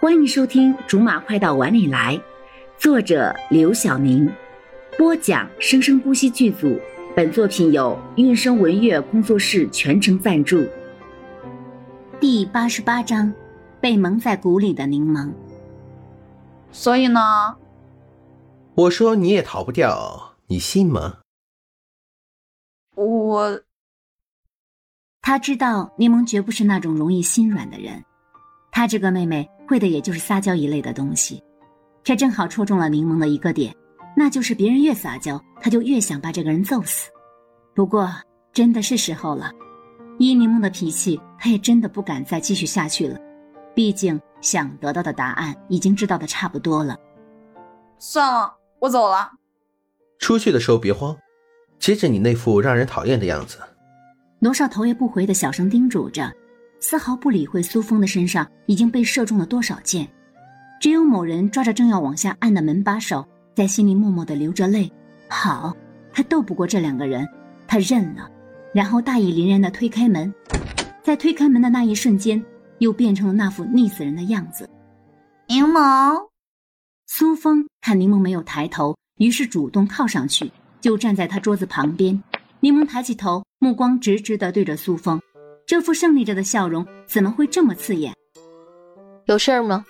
欢迎收听《竹马快到碗里来》，作者刘晓宁，播讲生生不息剧组。本作品由韵声文乐工作室全程赞助。第八十八章：被蒙在鼓里的柠檬。所以呢？我说你也逃不掉，你信吗？我。他知道柠檬绝不是那种容易心软的人，他这个妹妹会的也就是撒娇一类的东西，这正好戳中了柠檬的一个点，那就是别人越撒娇，他就越想把这个人揍死。不过真的是时候了，依柠檬的脾气，他也真的不敢再继续下去了，毕竟想得到的答案已经知道的差不多了。算了，我走了。出去的时候别慌，接着你那副让人讨厌的样子。罗少头也不回的小声叮嘱着，丝毫不理会苏峰的身上已经被射中了多少箭，只有某人抓着正要往下按的门把手，在心里默默的流着泪。好，他斗不过这两个人，他认了，然后大义凛然的推开门，在推开门的那一瞬间，又变成了那副溺死人的样子。柠檬，苏峰看柠檬没有抬头，于是主动靠上去，就站在他桌子旁边。柠檬抬起头，目光直直的对着苏峰，这副胜利者的笑容怎么会这么刺眼？有事儿吗？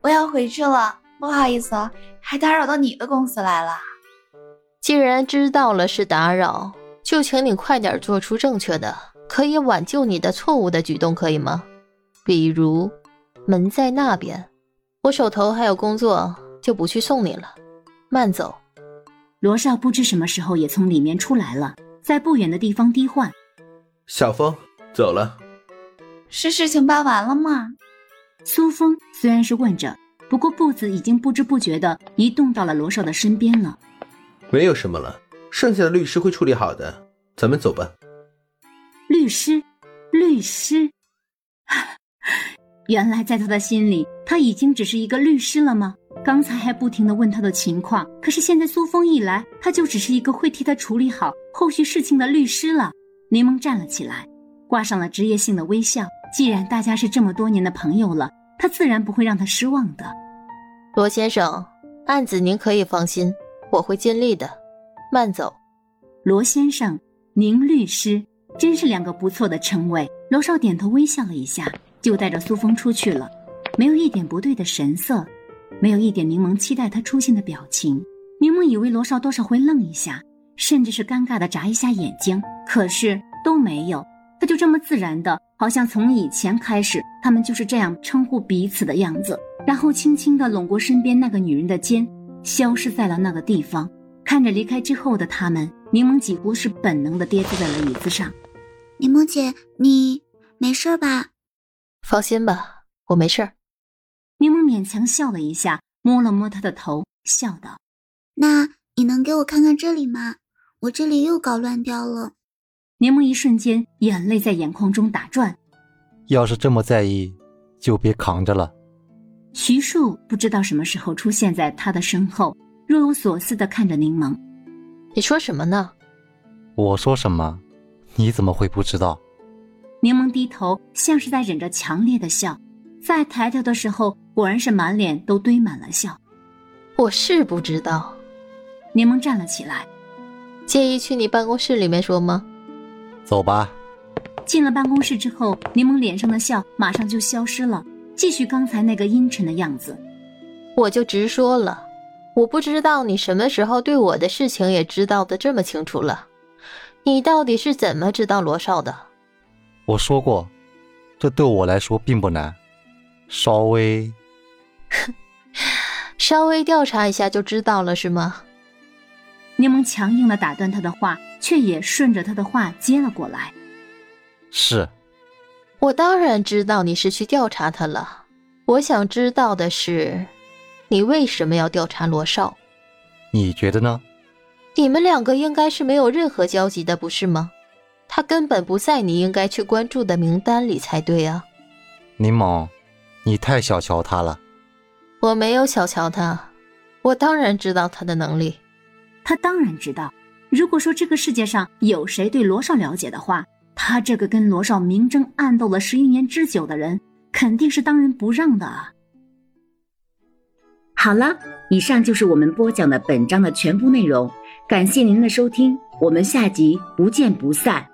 我要回去了，不好意思，还打扰到你的公司来了。既然知道了是打扰，就请你快点做出正确的、可以挽救你的错误的举动，可以吗？比如，门在那边，我手头还有工作，就不去送你了，慢走。罗少不知什么时候也从里面出来了。在不远的地方低唤：“小峰，走了。”是事情办完了吗？苏峰虽然是问着，不过步子已经不知不觉的移动到了罗少的身边了。没有什么了，剩下的律师会处理好的，咱们走吧。律师，律师，原来在他的心里，他已经只是一个律师了吗？刚才还不停的问他的情况，可是现在苏峰一来，他就只是一个会替他处理好后续事情的律师了。柠檬站了起来，挂上了职业性的微笑。既然大家是这么多年的朋友了，他自然不会让他失望的。罗先生，案子您可以放心，我会尽力的。慢走。罗先生，宁律师，真是两个不错的称谓。罗少点头微笑了一下，就带着苏峰出去了，没有一点不对的神色。没有一点柠檬期待他出现的表情，柠檬以为罗少多少会愣一下，甚至是尴尬的眨一下眼睛，可是都没有，他就这么自然的，好像从以前开始，他们就是这样称呼彼此的样子，然后轻轻的拢过身边那个女人的肩，消失在了那个地方。看着离开之后的他们，柠檬几乎是本能的跌坐在了椅子上。柠檬姐，你没事吧？放心吧，我没事。柠檬勉强笑了一下，摸了摸他的头，笑道：“那你能给我看看这里吗？我这里又搞乱掉了。”柠檬一瞬间眼泪在眼眶中打转。要是这么在意，就别扛着了。徐树不知道什么时候出现在他的身后，若有所思的看着柠檬：“你说什么呢？”“我说什么？你怎么会不知道？”柠檬低头，像是在忍着强烈的笑。再抬头的时候，果然是满脸都堆满了笑。我是不知道。柠檬站了起来，介意去你办公室里面说吗？走吧。进了办公室之后，柠檬脸上的笑马上就消失了，继续刚才那个阴沉的样子。我就直说了，我不知道你什么时候对我的事情也知道的这么清楚了。你到底是怎么知道罗少的？我说过，这对我来说并不难。稍微，稍微调查一下就知道了，是吗？柠檬强硬的打断他的话，却也顺着他的话接了过来。是，我当然知道你是去调查他了。我想知道的是，你为什么要调查罗少？你觉得呢？你们两个应该是没有任何交集的，不是吗？他根本不在你应该去关注的名单里才对啊，柠檬。你太小瞧他了，我没有小瞧他，我当然知道他的能力。他当然知道，如果说这个世界上有谁对罗少了解的话，他这个跟罗少明争暗斗了十余年之久的人，肯定是当仁不让的啊。好了，以上就是我们播讲的本章的全部内容，感谢您的收听，我们下集不见不散。